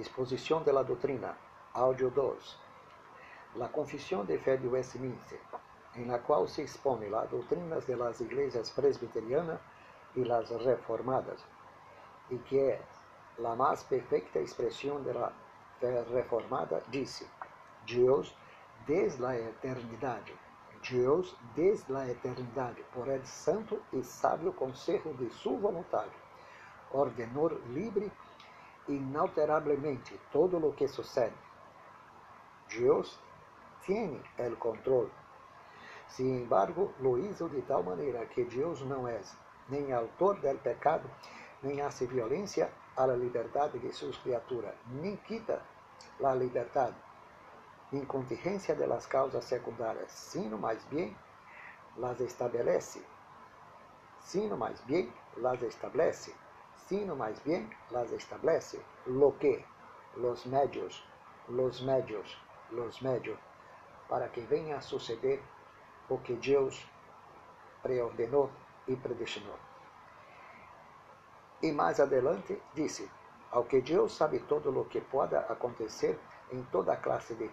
Exposición de la Doutrina, Audio 2. La Confesión de Fe de Westminster, en la cual se expone las doutrinas de las iglesias presbiterianas y las reformadas, y que es la más perfecta expresión de la fe reformada, dice, Dios desde la eternidad, Deus desde a eternidade, por el santo e sábio consejo de sua vontade, ordenou livre e inalterablemente todo o que sucede. Deus tem o controle. Sin embargo, lo hizo de tal maneira que Deus não é nem autor del pecado, nem hace violência à liberdade de suas criaturas, nem quita a liberdade incontingencia de las causas secundarias, sino más bien las establece, sino más bien las establece, sino más bien las establece lo que los medios, los medios, los medios, para que venha a suceder o que Deus preordenou e predestinou. E mais adelante disse: Ao que Deus sabe todo o que pode acontecer em toda classe de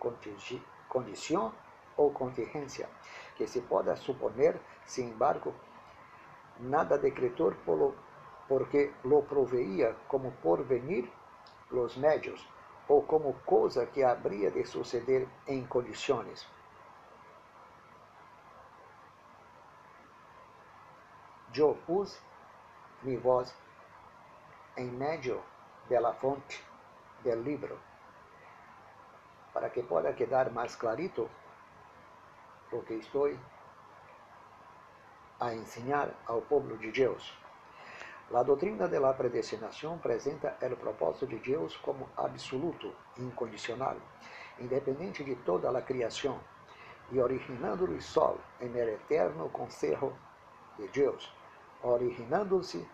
condição ou contingência, que se pode suponer, sin embargo, nada decretor polo, porque lo proveía como por venir los medios, ou como coisa que habría de suceder em condições. Eu pus mi voz em meio de la fonte del libro para que pueda quedar más clarito lo que estoy a enseñar ao povo de Deus. A doutrina da predestinação apresenta o propósito de Deus como absoluto, incondicional, independente de toda a criação, e originando-lhe só em el eterno consejo de Deus, originando-se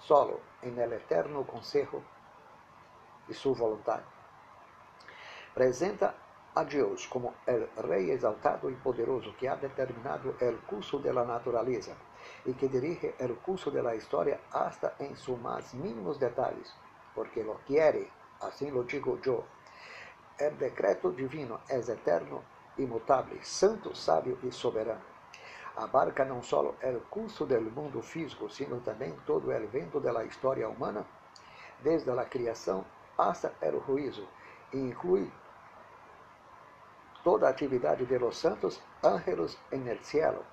solo em el eterno consejo de sua vontade presenta a Deus como o Rei exaltado e poderoso que ha determinado o curso da natureza e que dirige o curso da história hasta em seus mais mínimos detalhes, porque lo quiere, assim lo digo eu. O decreto divino é eterno, imutável, santo, sábio e soberano. Abarca não só o curso do mundo físico, sino também todo o evento da história humana, desde a criação hasta o juízo, e inclui toda a atividade de los santos ángeles en el cielo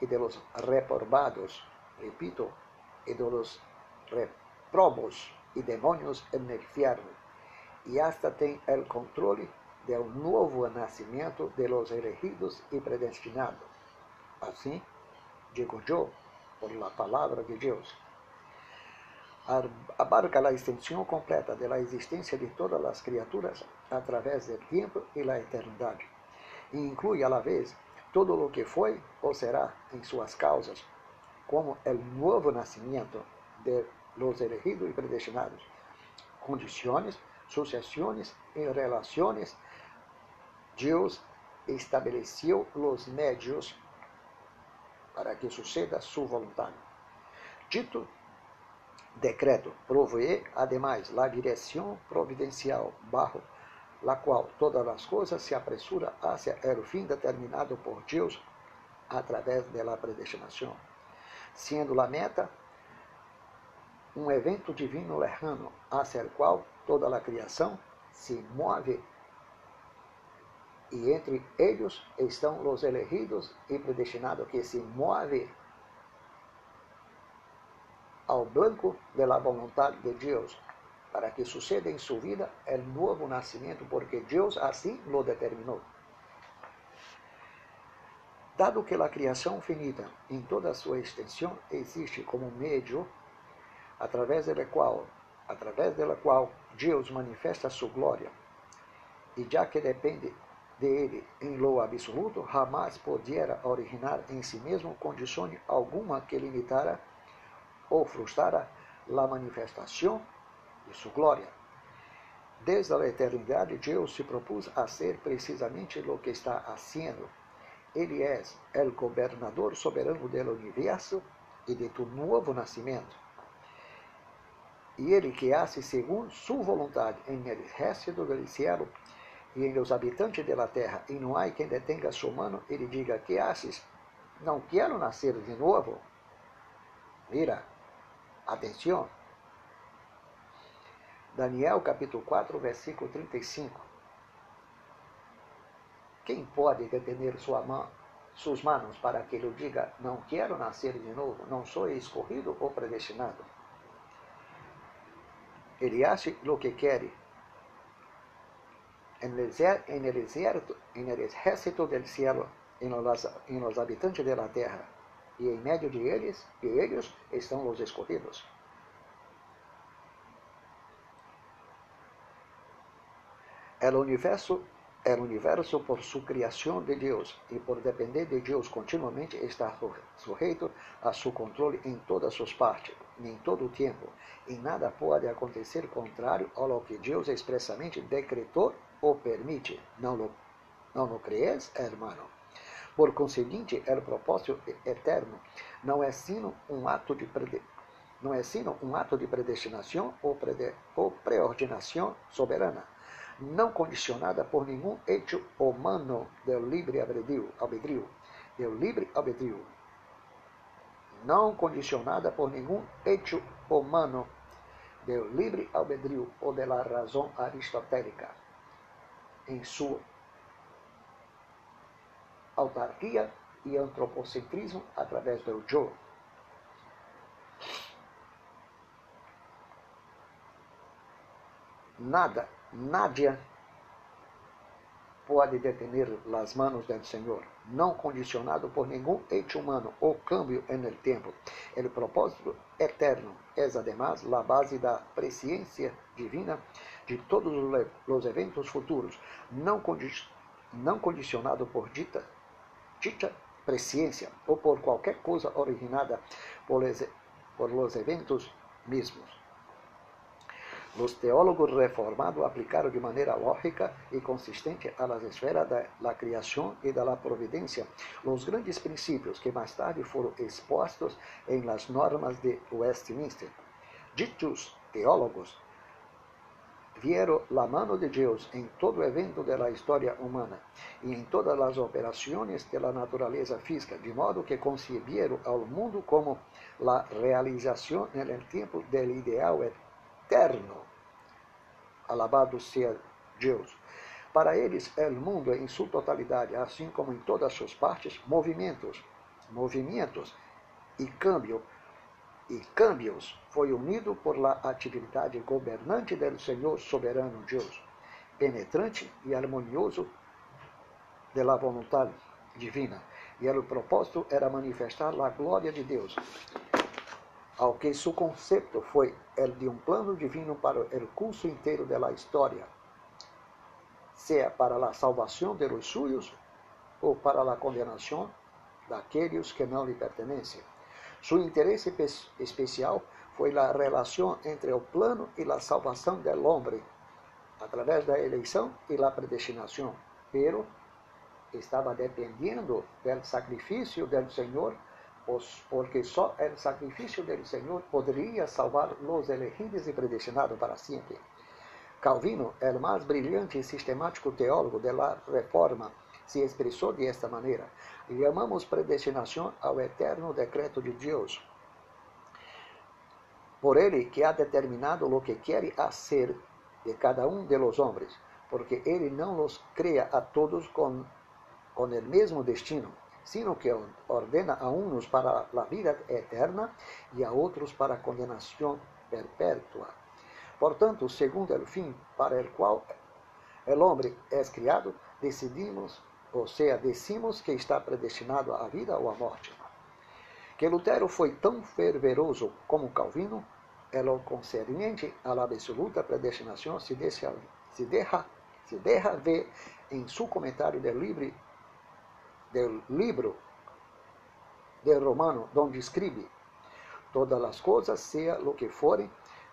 y de los reprobados, repito, y de los reprobos y demonios en el infierno, y hasta tem el controle del nuevo nacimiento de los elegidos y predestinados. Assim, digo yo, por la palabra de Deus, abarca a extensão completa da existência de todas as criaturas através do tempo e da eternidade, e inclui a la vez todo o que foi ou será em suas causas, como o novo nascimento de los elegidos e predestinados, condições, sucessões e relações. Deus estabeleceu os médios para que suceda sua vontade. Dito decreto provee, ademais, la direção providencial, bajo la qual todas as coisas se apressuram hacia el fim determinado por Deus através de la predestinação, sendo la meta um evento divino lejano hacia el qual toda a criação se move e entre eles estão os elegidos e predestinados que se movem ao blanco de la vontade de Deus, para que suceda em sua vida o novo nascimento, porque Deus assim lo determinou. Dado que a criação finita, em toda sua extensão, existe como meio através da qual, através da qual Deus manifesta sua glória, e já que depende de ele em lo absoluto, jamais pudiera originar em si mesmo condição alguma que limitara ou frustrara a manifestação de sua glória. Desde a eternidade, Deus se propôs a ser precisamente o que está haciendo. Ele é o governador soberano do universo e de tu novo nascimento. e ele que hace segundo sua vontade em el resto do cielo e em los habitantes da terra, e não há quem detenga sua mano, ele diga, que haces? Não quero nascer de novo. Mira, atenção. Daniel capítulo 4, versículo 35. Quem pode detener sua mão, suas manos para que ele diga, não quero nascer de novo, não sou escorrido ou predestinado? Ele acha o que quer. En el, exército, el del cielo, en los, los habitantes de la e em meio de eles, de eles estão os escolhidos. El universo El universo, por su criação de Deus e por depender de Deus continuamente, está sujeito a seu controle em todas suas partes, em todo o tempo, e nada pode acontecer contrário ao que Deus expressamente decretou ou permite. Não lo, não lo crees, hermano? Por conseguinte, o propósito eterno não é sino um ato de não é sino um ato de predestinação ou, prede, ou preordinação soberana não condicionada por nenhum hecho humano. Do livre albedrío, do livre albedrío, não condicionada por nenhum hecho humano. Do livre albedrío ou da razão aristotélica, em sua autarquia e antropocentrismo através do eu. Nada Nádia pode detener as manos do Senhor, não condicionado por nenhum hecho humano ou câmbio no tempo. O propósito eterno é, además, a base da presciência divina de todos os eventos futuros, não, condi não condicionado por dita, dita presciência ou por qualquer coisa originada por, por eventos mesmos. Los teólogos reformados aplicaram de maneira lógica e consistente a las esferas da criação e da providência os grandes princípios que mais tarde foram expostos em las normas de Westminster. Ditos teólogos vieram la mano de Deus em todo evento da história humana e em todas as operações da natureza física, de modo que concebieron ao mundo como la realização no tempo del ideal eterno Alabado seja Deus. Para eles, o mundo em sua totalidade, assim como em todas as suas partes, movimentos, movimentos e câmbio e câmbios foi unido por la atividade governante do Senhor soberano Deus, penetrante e harmonioso de la vontade divina. E o propósito era manifestar a glória de Deus ao que seu conceito foi el de um plano divino para o curso inteiro da história, seja para a salvação de los suyos ou para a condenação daqueles que não lhe pertencem. Seu interesse especial foi a relação entre o plano e a salvação do homem, através da eleição e da predestinação, pero estava dependendo do sacrifício do Senhor porque só o sacrifício do Senhor poderia salvar os elegidos e predestinados para sempre. Calvino, o mais brilhante e sistemático teólogo da Reforma, se expressou de esta maneira: chamamos predestinação ao eterno decreto de Deus. Por ele que ha determinado o que quer hacer de cada um de los homens, porque ele não los crea a todos com o mesmo destino sino que ordena a unos para la vida eterna y a otros para condenación perpetua. Por tanto, segundo el fin para el cual el hombre es criado, decidimos, ou seja, decimos que está predestinado à vida ou à morte. Que Lutero foi tão fervoroso como Calvino, é o concerniente à absoluta predestinação se deixa, se deixa, se deixa ver em seu comentário do livro del libro de Romano, onde escreve: Todas as coisas, seja lo que forem,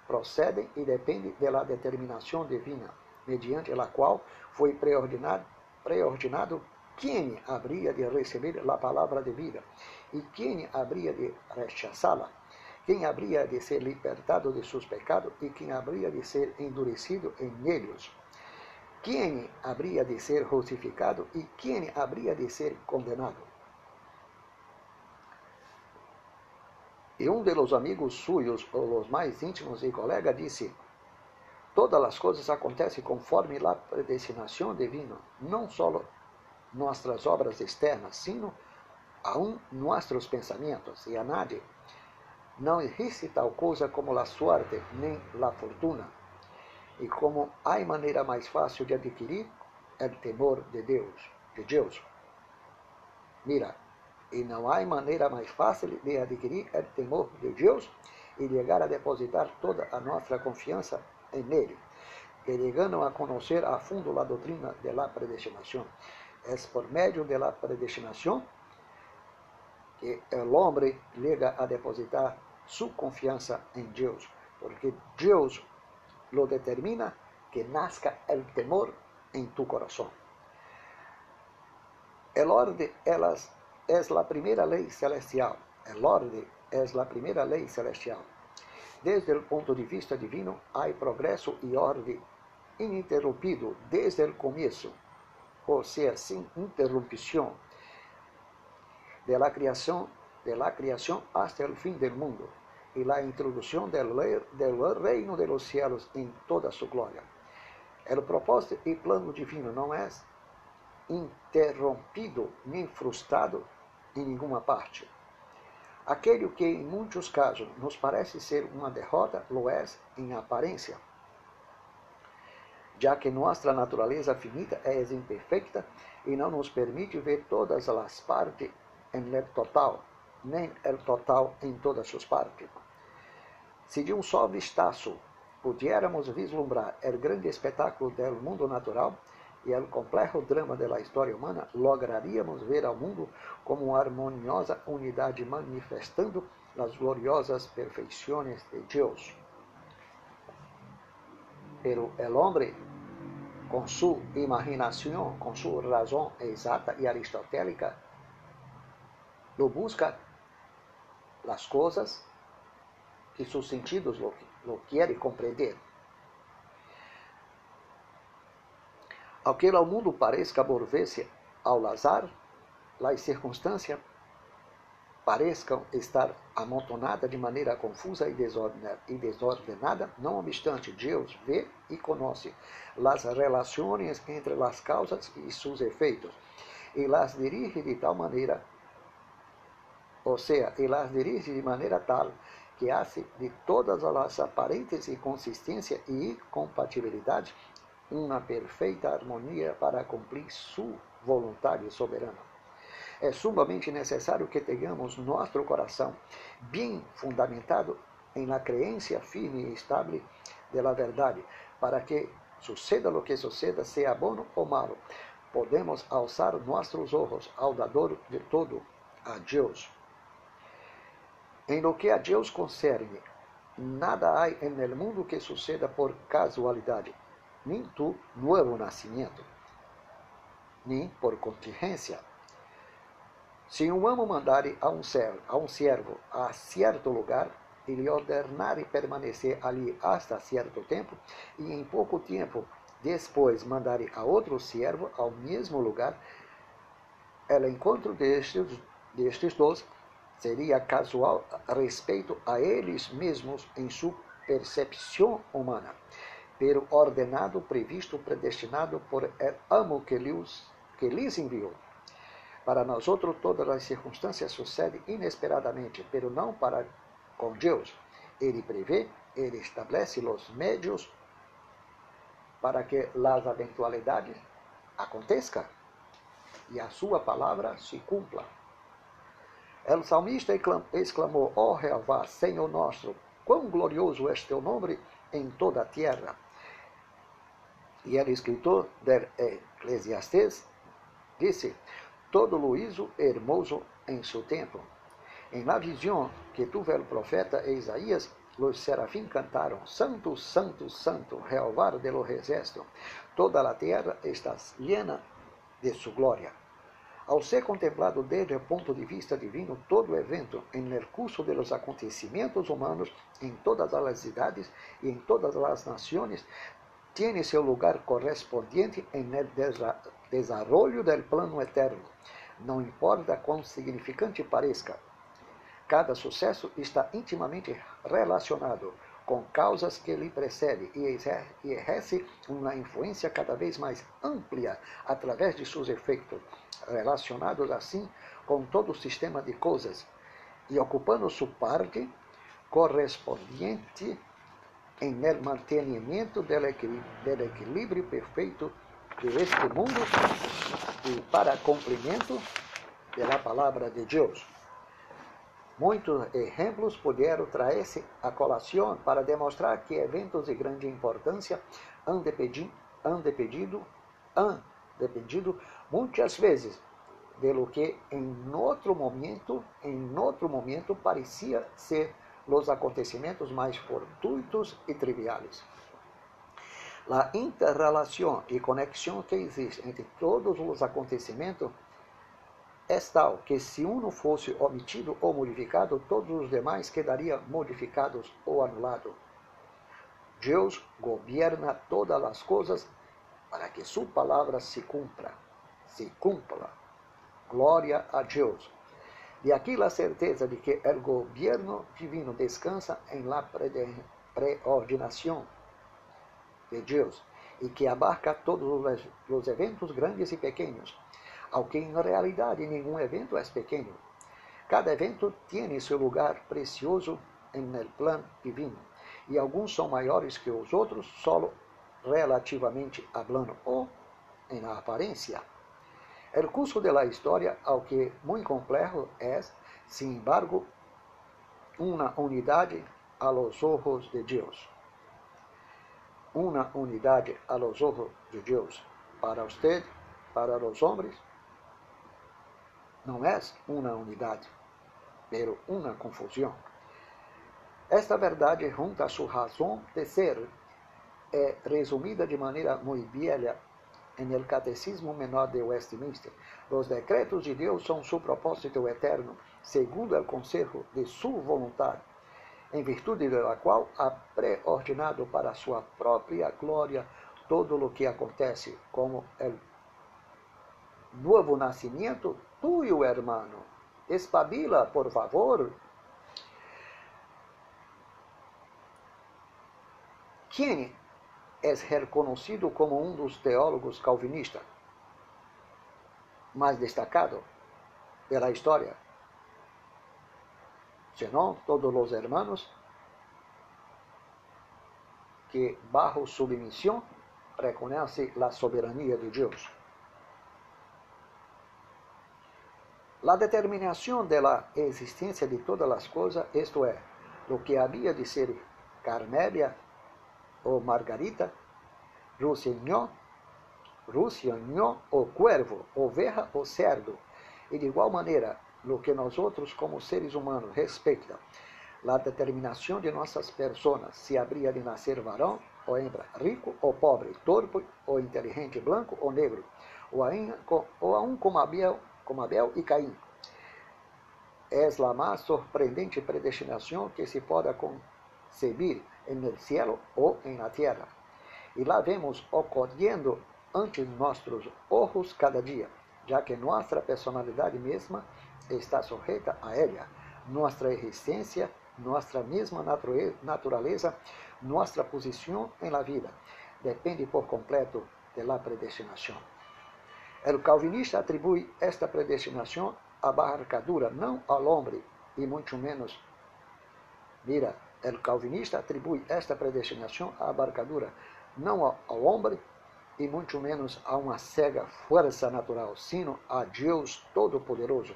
procedem e dependem da determinação divina, mediante a qual foi preordinado, quem haveria de receber a palavra de vida e quem haveria de rechazá-la. quem habría de ser libertado de seus pecados e quem habría de ser endurecido em ellos? Quem habría de ser justificado e quem habría de ser condenado? E um de los amigos suyos, ou os mais íntimos e colega, disse: Todas as coisas acontecem conforme a predestinação divina, não só nossas obras externas, sino aún nossos pensamentos, e a nadie não existe tal coisa como a sorte nem a fortuna. E como há maneira mais fácil de adquirir é o temor de Deus, de Deus. Mira, e não há maneira mais fácil de adquirir o temor de Deus e chegar a depositar toda a nossa confiança em Ele, que chegando a conhecer a fundo a doutrina de la predestinação. É por meio de la predestinação que o homem chega a depositar sua confiança em Deus, porque Deus lo determina que nazca el temor en tu corazón. El orden es la primera ley celestial. El orden es la primera lei celestial. Desde o ponto de vista divino, há progresso e ordem ininterrumpido desde o começo, ou seja, sem interrupção, de la criação, de la criação hasta el fin del mundo e la introdução del, del reino de los cielos em toda sua glória. O propósito e plano divino não é interrompido nem frustrado em nenhuma parte. Aquele que em muitos casos nos parece ser uma derrota, lo é em aparência, já que nossa natureza finita é imperfeita e não nos permite ver todas as partes em el total, nem el total em todas suas partes. Se de um só vistazo pudiéramos vislumbrar o grande espetáculo do mundo natural, e o complexo drama da história humana, lograríamos ver ao mundo como uma harmoniosa unidade manifestando as gloriosas perfeições de Deus. Pero el hombre, com sua imaginação, com sua razão exata e aristotélica, lo busca as coisas que seus sentidos lo, lo querem compreender. Ao que ao mundo pareça volver-se ao azar, as circunstâncias pareçam estar amontonadas de maneira confusa e desordenada, não obstante, Deus vê e conhece as relações entre as causas e seus efeitos, e las dirige de tal maneira, ou seja, e las dirige de maneira tal que hace de todas as aparentes inconsistências e incompatibilidades uma perfeita harmonia para cumprir sua vontade soberana. É sumamente necessário que tenhamos nosso coração bem fundamentado em la crença firme e estável da verdade, para que suceda o que suceda, seja bom ou malo, podemos alçar nossos olhos ao dador de todo, a Deus. Em lo que a Deus concerne, nada há no mundo que suceda por casualidade nem tu novo nascimento, nem por contingência. Se um amo mandar a um servo, a um servo a certo lugar, e lhe ordenar permanecer ali hasta certo tempo, e em pouco tempo depois mandar a outro servo ao mesmo lugar, o encontro destes, destes dois seria casual a respeito a eles mesmos em sua percepção humana pero ordenado, previsto, predestinado por el amo que lhes, que lhes enviou. Para nós outros, todas as circunstâncias sucedem inesperadamente, pero não para com Deus. Ele prevê, ele estabelece os médios para que as eventualidades aconteçam e a sua palavra se cumpra. O salmista exclamou: Ó oh, Jeová, Senhor nosso, quão glorioso é teu nome em toda a terra. E el escritor del Eclesiastés disse: Todo Luíso hermoso em seu tempo. Em la visão que tuve o profeta Isaías, os serafim cantaram: Santo, Santo, Santo, Jeová de los exércitos. Toda a terra está llena de sua glória. Ao ser contemplado desde o ponto de vista divino, todo evento, em el curso de los acontecimentos humanos, em todas as idades e em todas as nações, tem seu lugar correspondiente em el desarrollo del plano eterno. Não importa quão significante pareça, cada sucesso está intimamente relacionado com causas que lhe precedem e exerce uma influência cada vez mais ampla através de seus efeitos, relacionados assim com todo o sistema de coisas e ocupando sua parte correspondiente em mantenimento del equilíbrio perfeito de este mundo e para cumprimento da palavra de Deus. Muitos exemplos puderam trazer-se a colação para demonstrar que eventos de grande importância han dependido, han dependido, han dependido muitas vezes de que em outro momento, em outro momento parecia ser os acontecimentos mais fortuitos e triviais. A interrelação e conexão que existe entre todos os acontecimentos é tal que se um fosse omitido ou modificado, todos os demais quedariam modificados ou anulados. Deus governa todas as coisas para que sua palavra se cumpra, se cumpla. Glória a Deus. De aqui a certeza de que o governo divino descansa em la preordinação de Deus e que abarca todos os eventos grandes e pequenos aunque em realidade nenhum evento é pequeno. Cada evento tem seu lugar precioso en el plan divino, e alguns são maiores que os outros, solo relativamente hablando, ou em aparência. O curso de la historia, aunque muito complexo, é, sin embargo, uma unidade a los ojos de Deus. Uma unidade a los ojos de Deus. Para usted, para os homens, não é uma unidade, pero uma confusão. Esta verdade, junto a sua razão de ser, é resumida de maneira muito bela em el Catecismo Menor de Westminster. Os decretos de Deus são seu propósito eterno, segundo o conselho de sua vontade, em virtude da qual ha preordinado para sua própria glória todo o que acontece, como o novo nascimento tuyo, hermano. Espabila, por favor. Quem é reconhecido como um dos teólogos calvinistas mais destacado da história? Senão todos os hermanos que, bajo submissão, reconhecem a soberania de Deus. La determinación de la existencia de todas las cosas, esto es, lo que había de ser Carmelia o Margarita, Rusiñón, Rusiñón o Cuervo, oveja o cerdo, e de igual maneira, lo que nós outros como seres humanos respeita la determinação de nossas personas, se habría de nascer varão ou hembra, rico ou pobre, torpe ou inteligente, branco ou negro, ou a um como Abel como Abel e Caim. Es la más sorprendente predestinação que se pode concebir en el cielo ou en la tierra. E lá vemos ocorrendo ante nossos ojos cada dia, já que nossa personalidade mesma está sujeita a ela, nossa existência, nossa mesma natureza, nossa posição em la vida, depende por completo de la predestinação. O calvinista atribui esta predestinação à barcadura, não ao homem, e muito menos. Mira, o calvinista atribui esta predestinação à barcadura, não ao homem, e muito menos a uma cega força natural, sino a Deus Todo-Poderoso,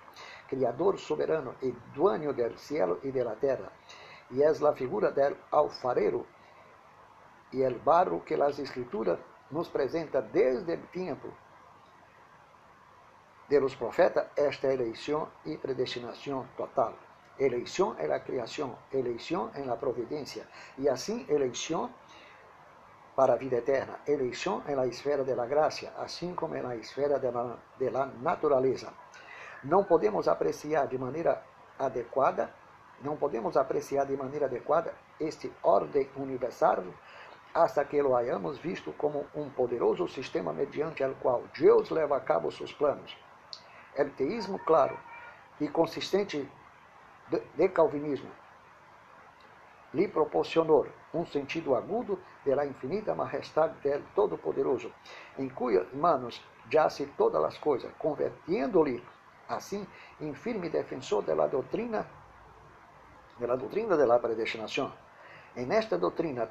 Criador soberano e dueño del cielo e da terra. E é a figura del alfarero e el barro que as Escrituras nos apresenta desde o tempo de los profetas esta eleição e predestinação total. Eleição é a criação, eleição é a providência, e assim eleição para a vida eterna, eleição en la esfera de la gracia, assim como en la esfera de la, naturaleza. Não podemos apreciar de maneira adequada, não podemos apreciar de maneira adequada este ordem universal hasta que lo hayamos visto como um poderoso sistema mediante o qual Deus leva a cabo seus planos. O teísmo claro e consistente de calvinismo lhe proporcionou um sentido agudo da infinita majestade del Todo-Poderoso, em cuyas manos jace todas as coisas, convertindo-lhe assim em firme defensor da doutrina da doutrina da predestinação. En esta doutrina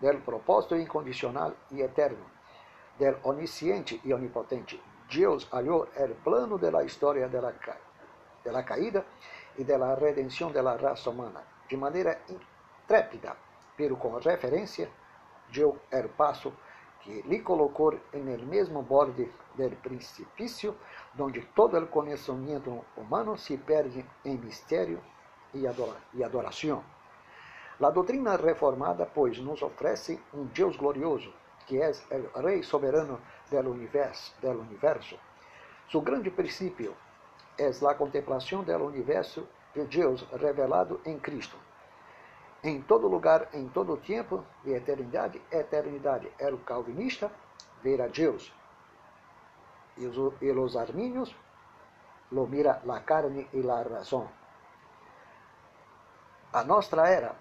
del propósito incondicional e eterno, del onisciente e onipotente, Deus hallou o plano da história da, caída e da redenção da raça humana, de maneira intrépida, pero com referência, deu o passo que lhe colocou no mesmo borde do precipício, onde todo o conhecimento humano se perde em mistério e adoração. A doutrina reformada, pois, nos oferece um Deus glorioso, que é o Rei soberano do universo. Del universo. Su grande princípio é a contemplação do universo de Deus revelado em Cristo. Em todo lugar, em todo tempo, de eternidade, eternidade. Era o calvinista, ver a Deus. E os, e os armínios, lo mira la carne e la razão. A nossa era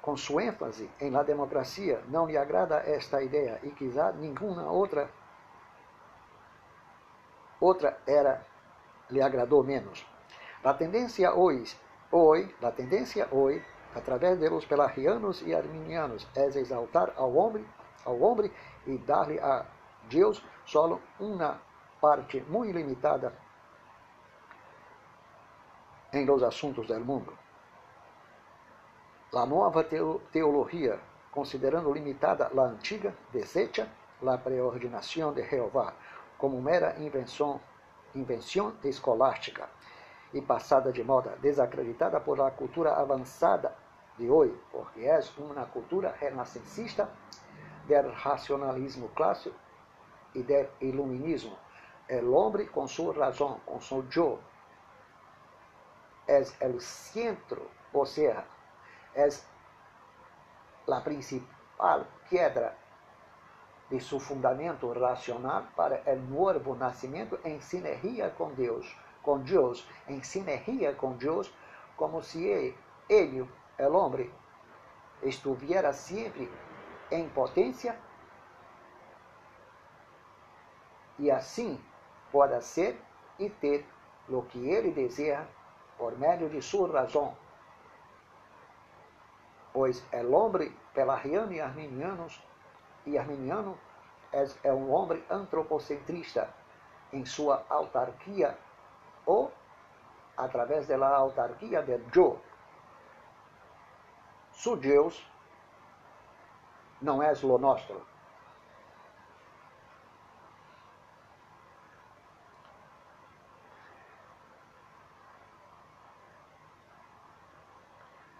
com sua ênfase em la democracia, não lhe agrada esta ideia e quizá nenhuma outra outra era lhe agradou menos. A tendência hoje, hoje, a tendência hoje, através de los pelagianos e arminianos, é exaltar ao homem, ao homem e dar-lhe a Deus solo uma parte muito limitada em los assuntos do mundo. A nova teologia, considerando limitada a antiga, desecha a preordinação de Jeová como mera invenção, invenção escolástica e passada de moda, desacreditada por a cultura avançada de hoje, porque é uma cultura renascencista do racionalismo clássico e do iluminismo. O homem com sua razão, com seu eu, é o centro, ou seja, es la principal piedra de su fundamento racional para el nuevo nacimiento en sinergia con Dios, con Dios, en sinergia con Dios, como si él, él, el hombre, estuviera siempre en potencia y así pueda ser y ter lo que él desea por medio de su razón pois é homem pelariano e arminianos, e arminiano é, é um homem antropocentrista em sua autarquia ou através da autarquia de Joe. Su Deus não é o nosso.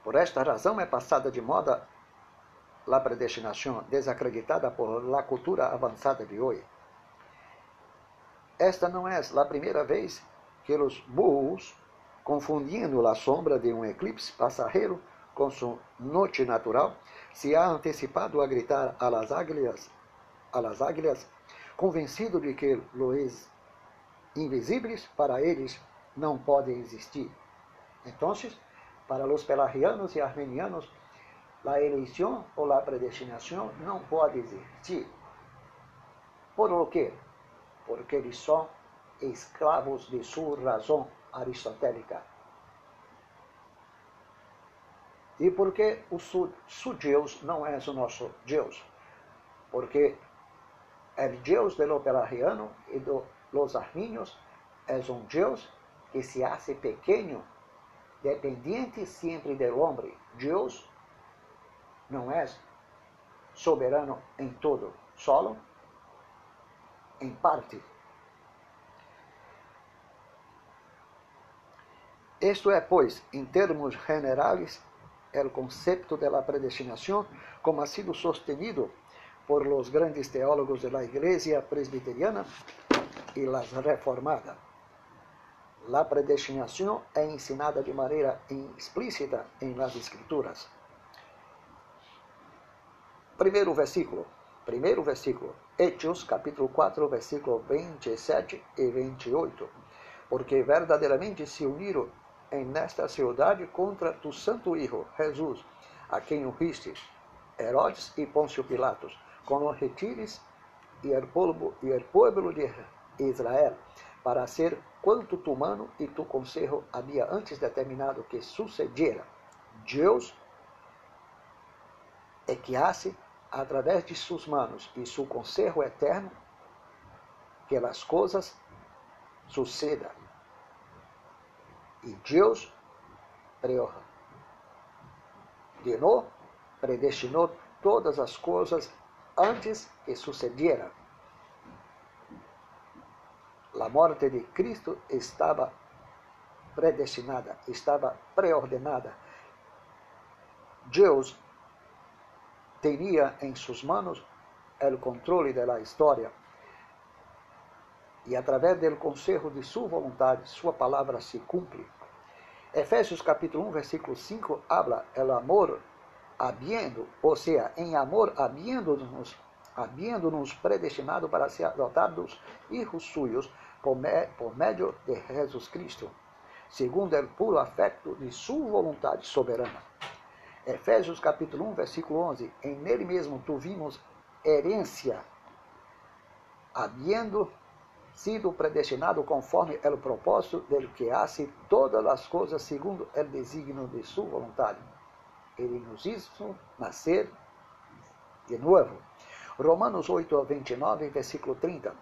Por esta razão é passada de moda a predestinação, desacreditada por la cultura avançada de hoje. Esta não é a primeira vez que os burros, confundindo a sombra de um eclipse passageiro com sua noite natural, se ha antecipado a gritar a las águilas, a las águilas convencido de que os invisíveis para eles não podem existir. Então, para os pelagianos e armenianos, a eleição ou a predestinação não pode existir. Por o quê? Porque eles são escravos de sua razão aristotélica. E porque o su Deus não é o nosso Deus? Porque o Deus do pelagiano e dos armínios é um Deus que se hace pequeno dependiente sempre do homem. Deus não é soberano em todo, solo em parte. Isto é, pois, em termos generais, o conceito da predestinação, como ha sido sostenido por los grandes teólogos de la presbiteriana y la reformada. La predestinación é ensinada de maneira explícita em las Escrituras. Primeiro versículo. Primeiro versículo. Hechos, capítulo 4, versículo 27 e 28. Porque verdadeiramente se uniram em nesta cidade contra tu santo Hijo, Jesus, a quem ungiste, Herodes e Pôncio Pilatos, com os retires e o povo, e de Israel, para ser quanto tu mano e tu conselho havia antes determinado que sucediera. Deus é que hace através de suas manos e seu conselho eterno que as coisas sucedam. E Deus preordenou, predestinou todas as coisas antes que sucedieran. A morte de Cristo estava predestinada, estava preordenada. Deus tinha em suas mãos o controle da história e através do conselho de sua vontade, sua palavra se cumpre. Efésios capítulo 1, versículo 5, habla el amor habiendo, ou seja, em amor habiendo-nos habiendo-nos predestinado para ser adotados hijos suyos por, me, por meio de Jesus Cristo, segundo o puro afeto de sua vontade soberana. Efésios capítulo 1, versículo 11. Em nele mesmo tuvimos herência, havendo sido predestinado conforme o propósito dele que hace todas as coisas segundo o desígnio de sua vontade. Ele nos hizo nascer de novo. Romanos 8, 29, versículo 30.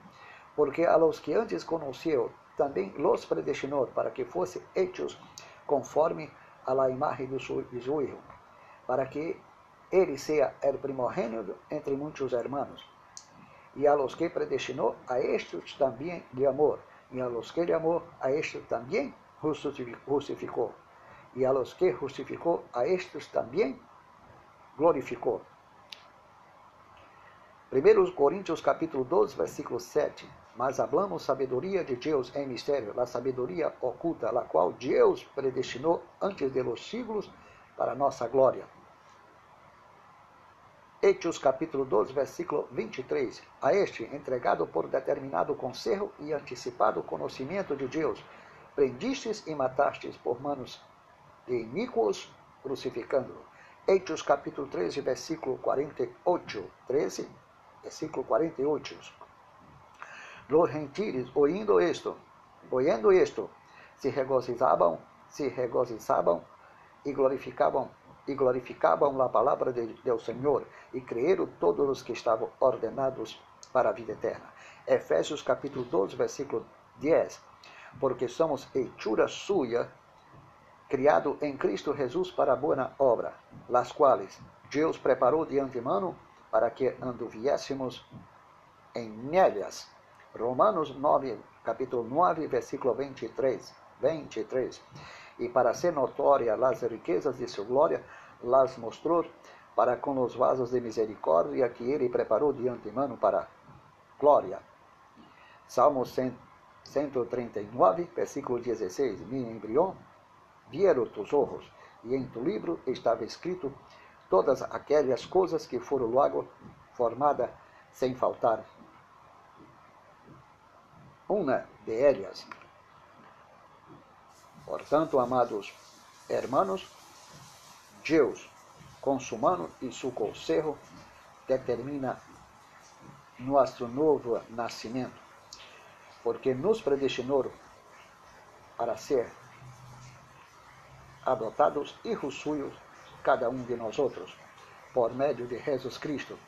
Porque a los que antes conheceu, também los predestinou para que fossem hechos conforme a la imagen de su, de Hijo, para que ele seja el primogênito entre muitos hermanos. E a los que predestinou, a estes também de amor. E a los que de amor, a estes também justificou. E a los que justificou, a estes também glorificou. 1 Coríntios capítulo 12, versículo 7. Mas hablamos sabedoria de Deus em mistério, a sabedoria oculta, a qual Deus predestinou antes de los siglos para nossa glória. Hechos capítulo 12, versículo 23. A este, entregado por determinado conselho e antecipado conhecimento de Deus, prendistes e matastes por manos de iníquos, crucificando-o. Hechos capítulo 13, versículo 48. 13 versículo 48. Los gentiles, oyendo esto, oyendo esto, se regozijaban, se regozijaban e glorificavam e glorificavam a palavra de, do Senhor e creram todos os que estavam ordenados para a vida eterna. Efésios capítulo 12, versículo 10. Porque somos hechura suya, criado em Cristo Jesus para boa obra, las quais Deus preparou de antemano para que anduviésemos em nelhas. Romanos 9, capítulo 9, versículo 23. 23. E para ser notória as riquezas de sua glória, las mostrou para com os vasos de misericórdia que ele preparou de antemano para glória. Salmo 139, versículo 16. Mi embrião vieram tus ojos, e em tu livro estava escrito todas aquelas coisas que foram logo formadas sem faltar uma de elas. Portanto, amados hermanos, Deus, com su mano e su consejo, determina nosso novo nascimento, porque nos predestinou para ser adotados hijos suyos cada um de nós outros, por meio de Jesus Cristo,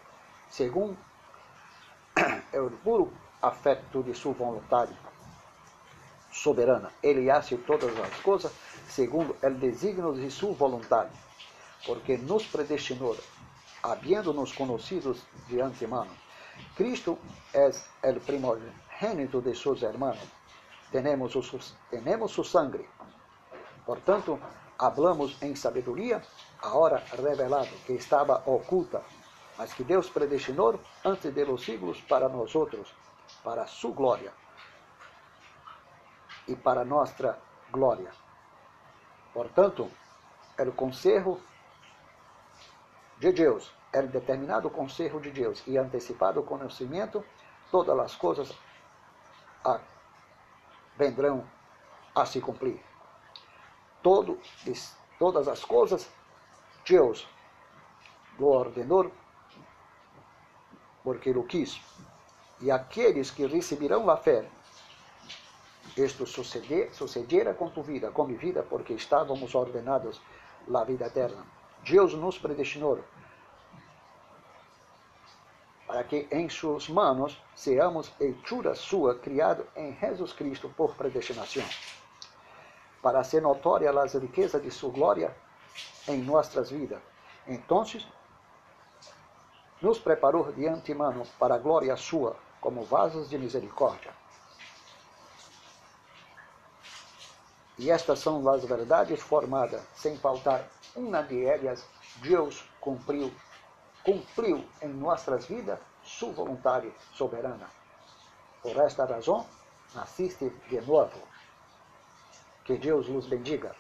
segundo o puro afeto de sua vontade soberana. Ele hace todas as coisas segundo o desígnio de sua vontade, porque nos predestinou, havendo-nos conhecidos de antemano. Cristo é o primogênito de seus hermanos. Tenemos, tenemos su sangre. Portanto, hablamos em sabedoria, a hora revelada que estava oculta mas que Deus predestinou antes de los siglos para nós outros, para sua glória e para nossa glória. Portanto, era o conselho de Deus, era determinado o conselho de Deus e antecipado o conhecimento, todas as coisas a, vendrão a se cumprir. Todo, todas as coisas Deus lo ordenou porque o quis. E aqueles que receberão a fé, isto suceder, com tu vida, com minha vida, porque estávamos ordenados a vida eterna. Deus nos predestinou para que em suas mãos seamos hechura sua, criado em Jesus Cristo por predestinação, para ser notória as riquezas de sua glória em nossas vidas. Então, nos preparou de antemano para a glória sua, como vasos de misericórdia. E estas são as verdades formadas, sem faltar uma de elas, Deus cumpriu, cumpriu em nossas vidas sua vontade soberana. Por esta razão, assiste de novo. Que Deus nos bendiga.